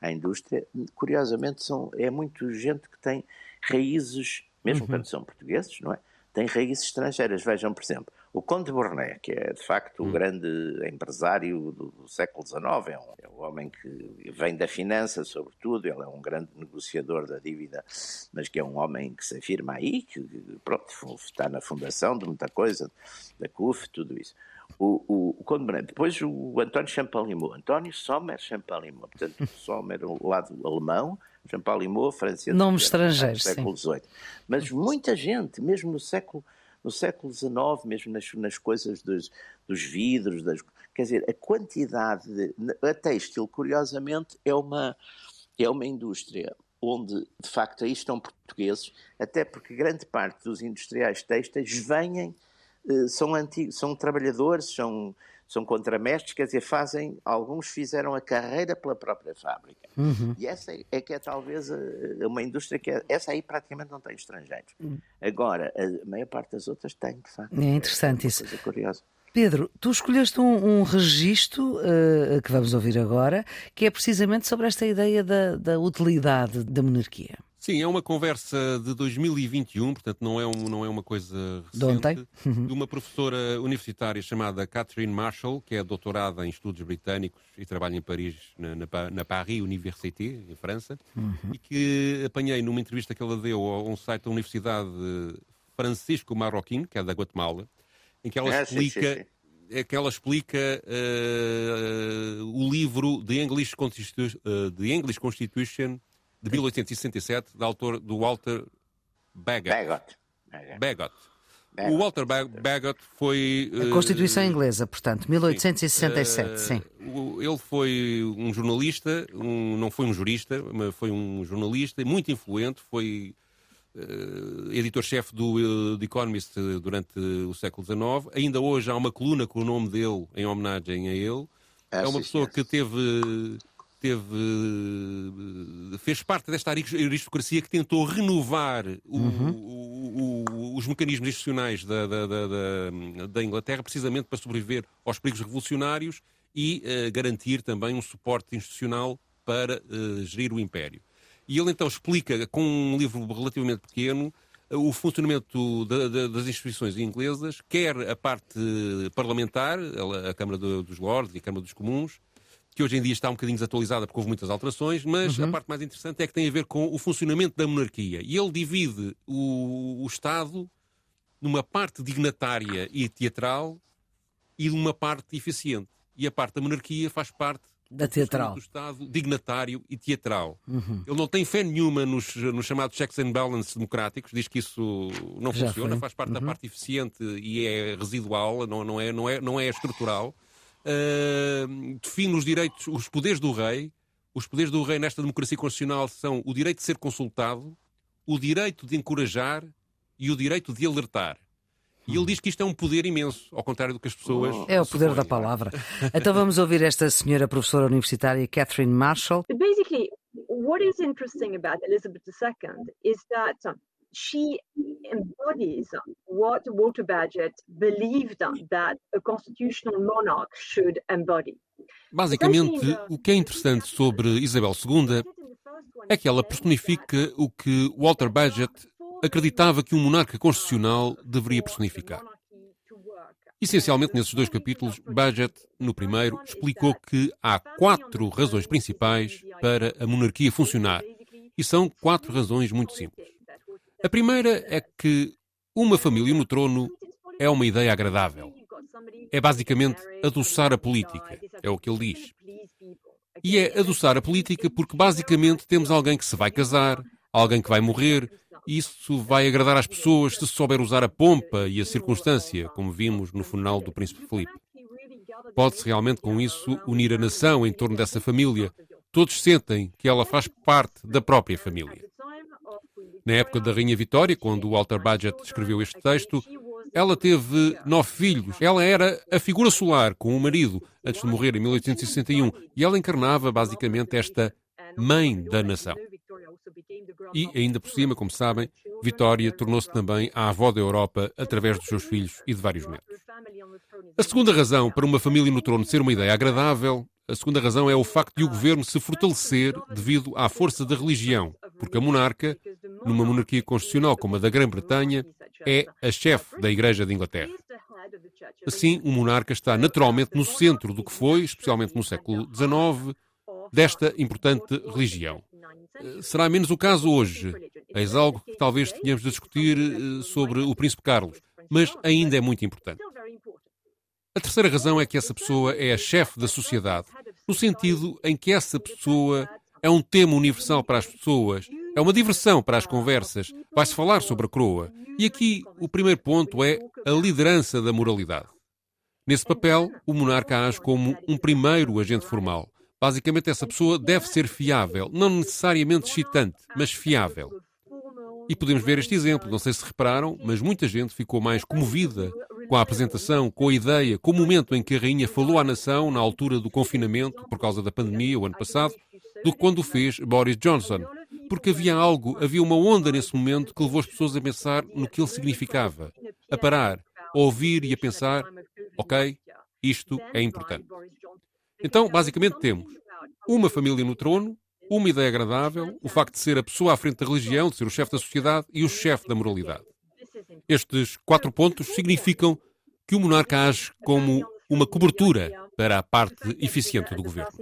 à indústria, curiosamente são, é muito gente que tem raízes, mesmo uhum. quando são portugueses, não é? Tem raízes estrangeiras. Vejam, por exemplo, o Conde Burnet, que é de facto o hum. grande empresário do, século XIX, é um, é um, homem que vem da finança, sobretudo, ele é um grande negociador da dívida, mas que é um homem que se afirma aí, que pronto, está na fundação de muita coisa, da CUF, tudo isso. O, o, o Conde Burnet. Depois o António Champalimau, António Sommer Champalimau, portanto, [laughs] Sommer, o lado alemão, Champalimau, francês.
Nomes estrangeiros,
século XVIII. Mas muita gente, mesmo no século no século XIX, mesmo nas, nas coisas dos, dos vidros, das, quer dizer, a quantidade de. A têxtil, curiosamente, é uma, é uma indústria onde, de facto, aí estão portugueses, até porque grande parte dos industriais têxteis vêm, eh, são, antigos, são trabalhadores, são são contramestres, quer dizer, fazem, alguns fizeram a carreira pela própria fábrica. Uhum. E essa é, que é talvez eh, uma indústria que, é, essa aí praticamente não tem estrangeiros. Uhum. Agora, a maior parte das outras tem, de facto.
É interessante
é
isso.
Coisa curiosa.
Pedro, tu escolheste um, um registro uh, que vamos ouvir agora, que é precisamente sobre esta ideia da, da utilidade da monarquia.
Sim, é uma conversa de 2021, portanto não é, um, não é uma coisa recente. De
ontem?
Uhum. De uma professora universitária chamada Catherine Marshall, que é doutorada em estudos britânicos e trabalha em Paris, na, na, na Paris Université, em França, uhum. e que apanhei numa entrevista que ela deu a um site da Universidade Francisco Marroquim, que é da Guatemala, em que ela ah, explica... Sim, sim, sim é que ela explica uh, o livro The English, Constitu uh, The English Constitution de 1867, da autor do Walter Bagot.
Bagot.
Bagot. O Walter Bagot foi.
A Constituição uh, Inglesa, portanto, 1867, sim.
Uh, ele foi um jornalista, um, não foi um jurista, mas foi um jornalista muito influente, foi uh, editor-chefe do The Economist durante o século XIX. Ainda hoje há uma coluna com o nome dele em homenagem a ele. Ah, é uma pessoa que teve teve, eh, fez parte desta aristocracia que tentou renovar o, uhum. o, o, os mecanismos institucionais da, da, da, da, Inglaterra precisamente para sobreviver aos perigos revolucionários e uh, garantir também um suporte institucional para uh, gerir o Império. E ele então explica, com um livro relativamente pequeno, o funcionamento das instituições inglesas, quer a parte parlamentar, a Câmara dos Lordes e a Câmara dos Comuns, que hoje em dia está um bocadinho desatualizada porque houve muitas alterações, mas uhum. a parte mais interessante é que tem a ver com o funcionamento da monarquia. E ele divide o, o Estado numa parte dignatária e teatral e numa parte eficiente. E a parte da monarquia faz parte
da teatral.
do Estado dignatário e teatral. Uhum. Ele não tem fé nenhuma nos, nos chamados checks and balances democráticos, diz que isso não Já funciona, foi. faz parte uhum. da parte eficiente e é residual, não, não, é, não, é, não é estrutural uh, define os direitos, os poderes do rei. Os poderes do rei nesta democracia constitucional são o direito de ser consultado, o direito de encorajar e o direito de alertar. E ele diz que isto é um poder imenso, ao contrário do que as pessoas.
É o poder da palavra. Então vamos ouvir esta senhora professora universitária, Catherine Marshall.
Basically, what is interesting about Elizabeth II is that she embodies what Walter Bagehot believed that a constitutional monarch should embody.
Basicamente, o que é interessante sobre Isabel II é que ela personifica o que Walter Bagehot acreditava que um monarca constitucional deveria personificar. Essencialmente, nesses dois capítulos, Bagehot, no primeiro, explicou que há quatro razões principais para a monarquia funcionar. E são quatro razões muito simples. A primeira é que uma família no trono é uma ideia agradável. É basicamente adoçar a política, é o que ele diz. E é adoçar a política porque basicamente temos alguém que se vai casar, alguém que vai morrer, e isso vai agradar às pessoas se souber usar a pompa e a circunstância, como vimos no funeral do príncipe Felipe. Pode-se realmente com isso unir a nação em torno dessa família. Todos sentem que ela faz parte da própria família. Na época da Rainha Vitória, quando Walter Bagehot escreveu este texto, ela teve nove filhos. Ela era a figura solar com o marido antes de morrer em 1861 e ela encarnava basicamente esta mãe da nação. E, ainda por cima, como sabem, Vitória tornou-se também a avó da Europa através dos seus filhos e de vários netos. A segunda razão para uma família no trono ser uma ideia agradável
A segunda razão é o facto de o governo se fortalecer devido à força da religião, porque a monarca, numa monarquia constitucional como a da Grã-Bretanha, é a chefe da Igreja de Inglaterra. Assim, o monarca está naturalmente no centro do que foi, especialmente no século XIX, desta importante religião. Será menos o caso hoje. Eis algo que talvez tenhamos de discutir eh, sobre o Príncipe Carlos, mas ainda é muito importante. A terceira razão é que essa pessoa é a chefe da sociedade, no sentido em que essa pessoa é um tema universal para as pessoas, é uma diversão para as conversas, vai-se falar sobre a coroa. E aqui o primeiro ponto é a liderança da moralidade. Nesse papel, o monarca age como um primeiro agente formal. Basicamente, essa pessoa deve ser fiável, não necessariamente excitante, mas fiável. E podemos ver este exemplo, não sei se repararam, mas muita gente ficou mais comovida com a apresentação, com a ideia, com o momento em que a rainha falou à nação na altura do confinamento, por causa da pandemia, o ano passado, do que quando o fez Boris Johnson. Porque havia algo, havia uma onda nesse momento que levou as pessoas a pensar no que ele significava, a parar, a ouvir e a pensar: ok, isto é importante. Então, basicamente, temos uma família no trono, uma ideia agradável, o facto de ser a pessoa à frente da religião, de ser o chefe da sociedade e o chefe da moralidade. Estes quatro pontos significam que o monarca age como uma cobertura para a parte eficiente do governo.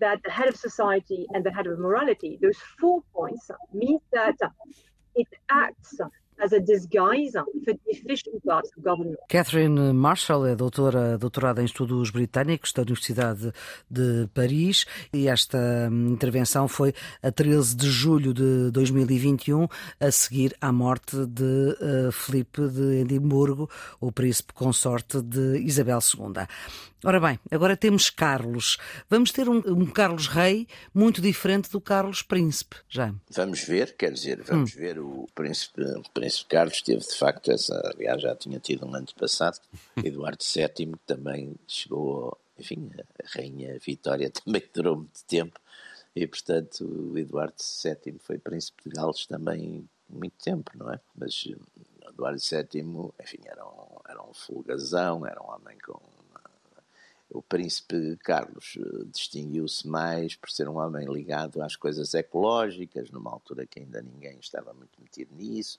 That the head of society and the head of morality, those four points mean that it acts as a disguise for the efficient parts of government.
Catherine Marshall é doutora, doutorada em estudos britânicos da Universidade de Paris e esta intervenção foi a 13 de julho de 2021, a seguir à morte de uh, Filipe de Edimburgo, o príncipe consorte de Isabel II. Ora bem, agora temos Carlos. Vamos ter um, um, Carlos Rei muito diferente do Carlos Príncipe, já.
Vamos ver, quer dizer, vamos hum. ver o príncipe, o príncipe Carlos teve de facto essa, aliás já tinha tido um ano passado, [laughs] Eduardo VII também chegou, enfim, a rainha Vitória [laughs] também durou muito tempo e portanto o Eduardo VII foi príncipe de Gales também muito tempo, não é? Mas Eduardo VII, enfim, era um, era um folgazão, era um homem com o príncipe Carlos eh, distinguiu-se mais por ser um homem ligado às coisas ecológicas, numa altura que ainda ninguém estava muito metido nisso.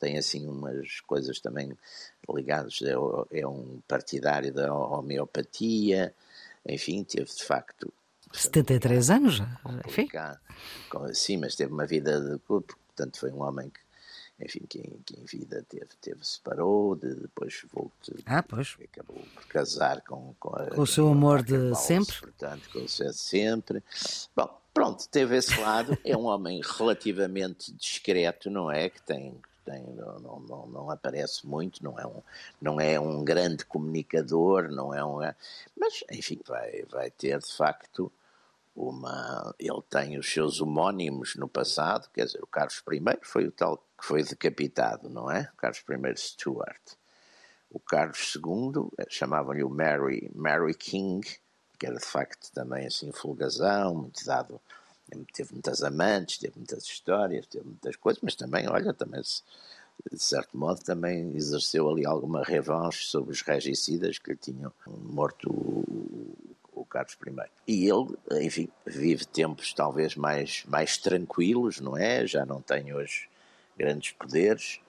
Tem assim umas coisas também ligadas, é, é um partidário da homeopatia, enfim, teve de facto
73 anos, enfim.
Sim, mas teve uma vida de portanto foi um homem que enfim, que em, que em vida teve, teve separou, de, depois voltou,
ah, pois.
acabou por casar com, com, a,
com o seu amor de Paulo, sempre.
Portanto, com o seu sempre. Bom, pronto, teve esse lado. [laughs] é um homem relativamente discreto, não é? Que tem, tem, não, não, não, aparece muito, não é, um, não é um grande comunicador, não é um. Mas, enfim, vai, vai ter de facto uma. Ele tem os seus homónimos no passado, quer dizer, o Carlos I foi o tal que foi decapitado, não é? O Carlos I Stuart. O Carlos II, eh, chamavam-lhe o Mary, Mary King, que era de facto também assim folgazão, muito dado, teve muitas amantes, teve muitas histórias, teve muitas coisas, mas também, olha, também de certo modo também exerceu ali alguma revanche sobre os regicidas que lhe tinham morto Carlos I. E ele, enfim, vive tempos talvez mais, mais tranquilos, não é? Já não tem hoje grandes poderes,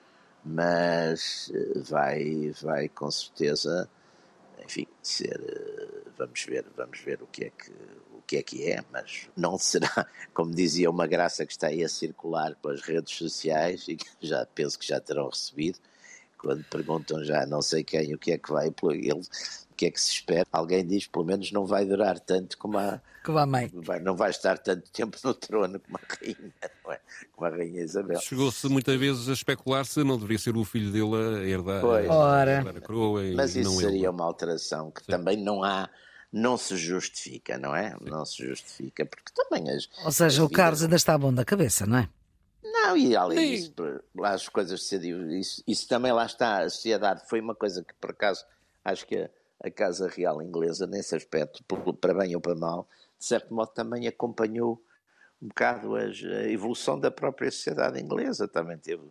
mas eh, vai, vai com certeza, enfim, ser, eh, vamos ver, vamos ver o que é que o que é que é, mas não será, [laughs] como dizia uma graça que está aí a circular pelas redes sociais e que já penso que já terão recebido, quando perguntam já não sei quem o que é que vai, ele o que é que se espera? Alguém diz, pelo menos não vai durar tanto como a,
como a mãe.
Vai, não vai estar tanto tempo no trono como a rainha, não é? Como a rainha Isabel.
Chegou-se muitas vezes a especular se não deveria ser o filho dele a herdar,
pois.
a, a coroa.
Mas isso seria ele. uma alteração que Sim. também não há não se justifica, não é? Sim. Não se justifica, porque também as.
Ou seja,
as
o Carlos ainda está bom da cabeça, não é?
Não, e além disso, lá as coisas se isso, isso também lá está, a sociedade foi uma coisa que por acaso acho que a Casa Real Inglesa, nesse aspecto, para bem ou para mal, de certo modo também acompanhou um bocado a evolução da própria sociedade inglesa. Também teve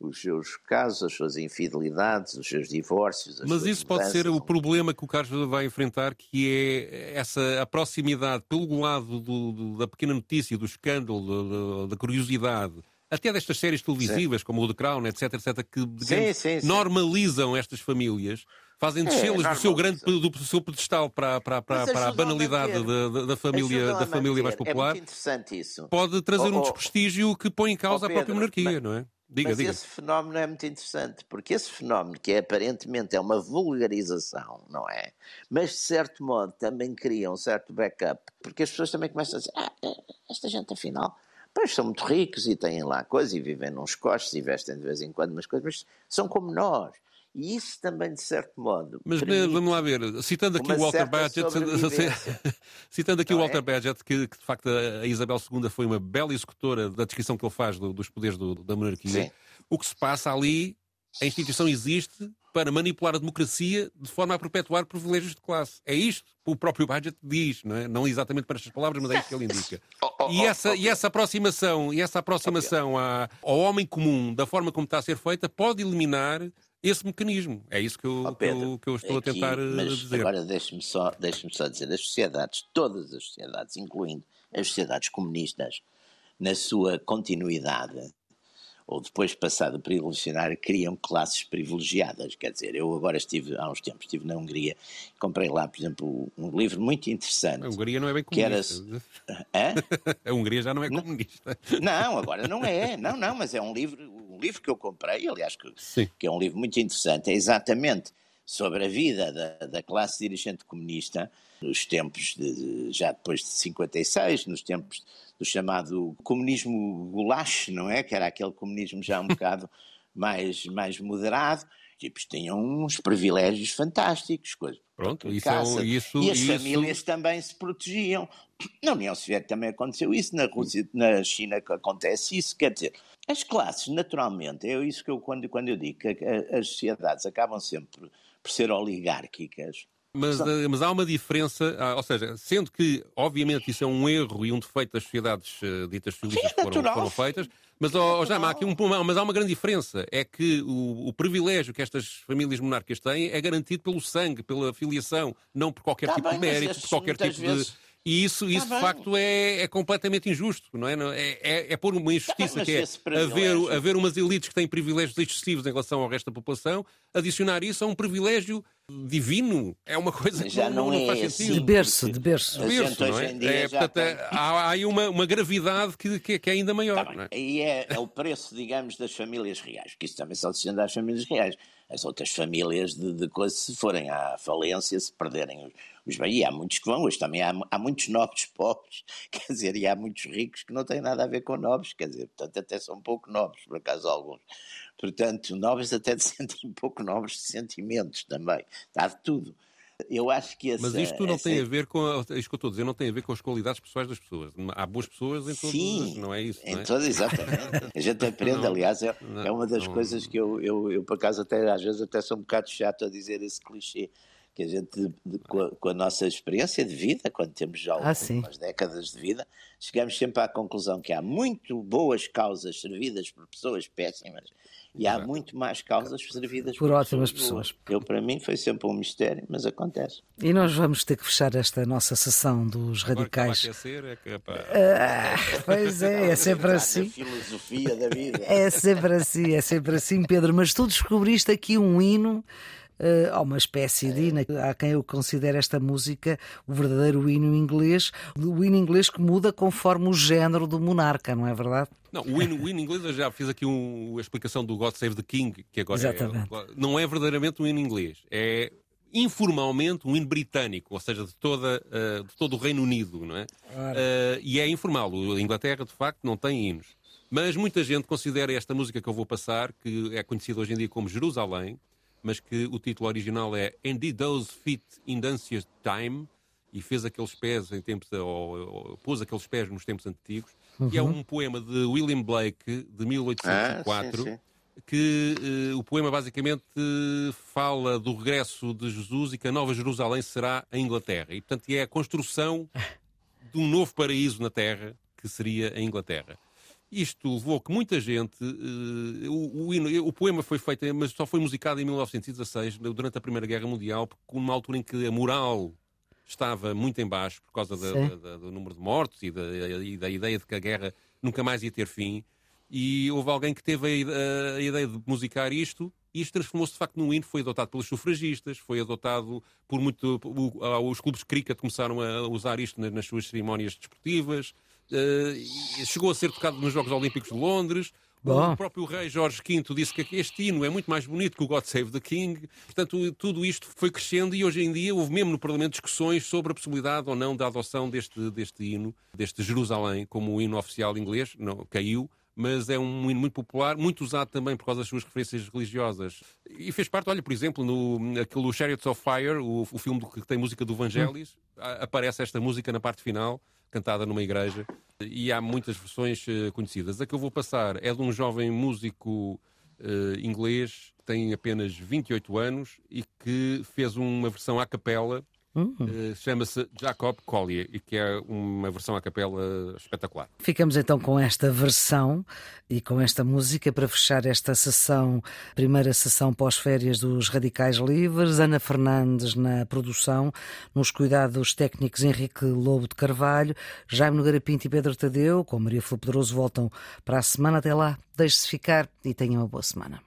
os seus casos, as suas infidelidades, os seus divórcios.
Mas isso pode ser o problema que o Carlos vai enfrentar, que é essa a proximidade pelo lado do, do, da pequena notícia, do escândalo, do, da curiosidade, até destas séries televisivas, sim. como o The Crown, etc, etc, que digamos, sim, sim, normalizam estas famílias fazem é, do seu grande do seu pedestal para, para, para, para a banalidade da, da, família, da família mais popular. É
muito interessante isso.
Pode trazer oh, oh, um desprestígio que põe em causa oh, a própria monarquia, não é? Diga,
mas
diga.
esse fenómeno é muito interessante, porque esse fenómeno, que é, aparentemente é uma vulgarização, não é? Mas, de certo modo, também cria um certo backup, porque as pessoas também começam a dizer, ah, é, esta gente afinal, pois são muito ricos e têm lá coisas, e vivem nos costos e vestem de vez em quando umas coisas, mas são como nós. E isso também, de certo modo.
Mas vamos lá ver, citando aqui o Walter Badgett, [laughs] citando aqui o Walter é? Badgett, que, que, de facto a Isabel II foi uma bela executora da descrição que ele faz do, dos poderes do, da monarquia. Sim. O que se passa ali, a instituição existe para manipular a democracia de forma a perpetuar privilégios de classe. É isto que o próprio Badgett diz, não é? Não exatamente para estas palavras, mas é isto que ele indica. [laughs] Oh, oh, e, essa, e essa aproximação, e essa aproximação ao homem comum, da forma como está a ser feita, pode eliminar esse mecanismo. É isso que eu, oh, Pedro, que eu, que eu estou aqui, a tentar eh, dizer.
Agora deixe-me só, deixe só dizer, as sociedades, todas as sociedades, incluindo as sociedades comunistas, na sua continuidade, ou depois passado o período revolucionário, criam classes privilegiadas. Quer dizer, eu agora estive, há uns tempos, estive na Hungria, comprei lá, por exemplo, um livro muito interessante.
A Hungria não é bem comunista.
Era... [laughs]
A Hungria já não é comunista.
Não, agora não é. Não, não, mas é um livro, livro que eu comprei, aliás, que, que é um livro muito interessante, é exatamente sobre a vida da, da classe dirigente comunista nos tempos de, já depois de 56, nos tempos do chamado comunismo goulash, não é? Que era aquele comunismo já um [laughs] bocado mais, mais moderado. Tipos tinham uns privilégios fantásticos. Coisa,
Pronto, isso, é, isso,
E as
isso...
famílias também se protegiam. [clears throat] Na União Soviética também aconteceu isso, na Rússia, na China acontece isso. Quer dizer, as classes, naturalmente, é isso que eu, quando, quando eu digo que as sociedades acabam sempre por ser oligárquicas,
mas, eh, mas, há uma diferença, ou seja, sendo que, obviamente, isso é um erro e um defeito das sociedades uh, ditas socialistas que foram, foram, feitas, mas, oh, já, há aqui um, mas há uma grande diferença. É que o, o, privilégio que estas famílias monárquicas têm é garantido pelo sangue, pela filiação, não por qualquer tá tipo bem, de mérito, por qualquer tipo vezes... de e isso, tá isso de facto é, é, completamente injusto, não é? É, é, é pôr uma injustiça tá que é haver, haver umas elites que têm privilégios excessivos em relação ao resto da população, adicionar isso a um privilégio divino. É uma coisa
já
que não,
não,
não faz
é
sentido.
De berço, de berço.
De berço, não é? é portanto, tem... há, há, aí uma, uma gravidade que, que, que, é ainda maior.
Tá Aí é, é, o preço, digamos, das famílias reais, porque isso também só se às famílias reais. As outras famílias de, de coisas, se forem à falência, se perderem os os bem, e há muitos que vão, hoje também há, há muitos nobres [laughs] pobres, quer dizer, e há muitos ricos que não têm nada a ver com nobres, quer dizer, portanto até são pouco nobres, por acaso alguns. Portanto, nobres até [laughs] sentem pouco nobres de sentimentos também, está de tudo. Eu acho que essa,
Mas isto não
essa...
tem a ver com. Isto que eu estou a dizer não tem a ver com as qualidades pessoais das pessoas. Há boas pessoas em todas,
Sim,
não é isso?
Em
é?
todas, exatamente. A gente aprende, [laughs] não, aliás, é, não, é uma das não, coisas que eu, eu, eu, por acaso, até às vezes até sou um bocado chato a dizer esse clichê que a gente, de, com, a, com, a, nossa experiência de vida, quando temos já ah, algumas décadas de vida, chegamos sempre à conclusão que há muito boas causas servidas por pessoas péssimas e há muito mais causas servidas
por, por ótimas pessoas.
pessoas. Eu, para mim, foi sempre um mistério, mas acontece.
E nós vamos ter que fechar esta nossa sessão dos radicais.
Aquecer, é que,
ah, pois é, é sempre assim.
filosofia da vida.
É sempre assim, é sempre assim, Pedro. Mas tu descobriste aqui um hino uh, há uma espécie de hino. Há quem eu considere esta música o verdadeiro hino inglês, o hino inglês que muda conforme o género do monarca, não é verdade?
Não, o hino, o hino inglês, eu já fiz aqui um, a explicação do God Save the King, que agora é- Exatamente. É, não é verdadeiramente um hino inglês, é informalmente um hino britânico, ou seja, de, toda, uh, de todo o Reino Unido, não é? Uh, e é informal. A Inglaterra, de facto, não tem hinos. Mas muita gente considera esta música que eu vou passar, que é conhecida hoje em dia como Jerusalém, mas que o título original é And Did Those Feet in Dancia's Time, e fez aqueles pés em tempos, ou, ou pôs aqueles pés nos tempos antigos, uhum. que é um poema de William Blake, de 1804, ah, sim, sim. que uh, o poema basicamente fala do regresso de Jesus e que a Nova Jerusalém será a Inglaterra. E, portanto, é a construção [laughs] de um novo paraíso na Terra, que seria a Inglaterra. Isto levou que muita gente. Uh, o, o, hino, o, poema foi feito, mas só foi musicado em 1916, durante a Primeira Guerra Mundial, porque numa altura em que a moral estava muito em baixo por causa da, da, do número de mortos e da, e da, ideia de que a guerra nunca mais ia ter fim. E houve alguém que teve a, a ideia de musicar isto e isto transformou-se de facto num hino, foi adotado pelos sufragistas, foi adotado por muito. Os clubes de cricket começaram a usar isto nas suas cerimónias desportivas, chegou a ser tocado nos Jogos Olímpicos de Londres. Bom. O próprio rei Jorge V disse que este hino é muito mais bonito que o God Save the King. Portanto, tudo isto foi crescendo e hoje em dia houve mesmo no Parlamento discussões sobre a possibilidade ou não da adoção deste, deste hino, deste Jerusalém, como o hino oficial inglês. Não, caiu, mas é um hino muito popular, muito usado também por causa das suas referências religiosas. E fez parte, olha, por exemplo, no aquele Chariots of Fire, o, o filme que tem música do Vangelis, hum. aparece esta música na parte final cantada numa igreja, e há muitas versões uh, conhecidas. A que eu vou passar é de um jovem músico uh, inglês que tem apenas 28 anos e que fez uma versão à capela Uh, Chama-se Jacob Collier e que é uma versão à capela espetacular.
Ficamos então com esta versão e com esta música para fechar esta sessão, primeira sessão pós-férias dos Radicais Livres. Ana Fernandes na produção, nos cuidados técnicos Henrique Lobo de Carvalho, Jaime Nogueira Pinto e Pedro Tadeu, com Maria Flor Pedroso, voltam para a semana. Até lá, deixe-se ficar e tenham uma boa semana.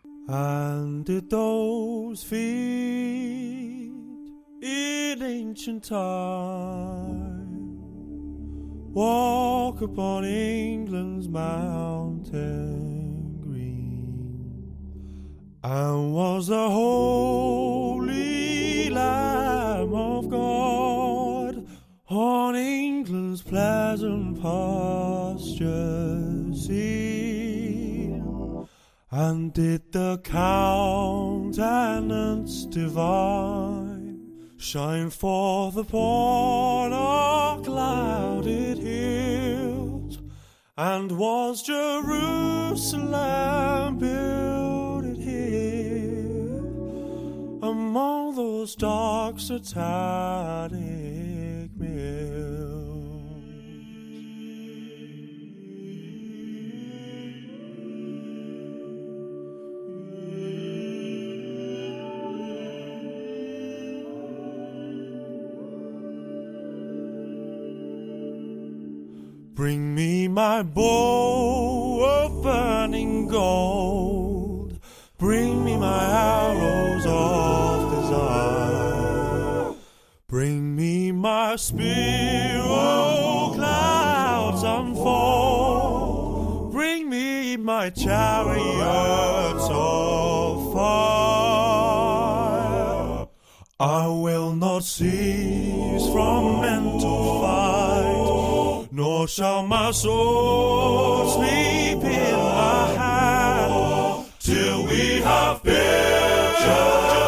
In ancient time. Walk upon England's mountain green, and was the holy Lamb of God on England's pleasant pasture seen. And did the countenance divine Shine forth upon our clouded hills, and was Jerusalem builded here among those dark satanic Bring me my bow of burning gold. Bring me my arrows of desire. Bring me my spear, oh clouds unfold. Bring me my chariots of fire. I will not cease from mental nor shall my soul sleep in the hand till we have built.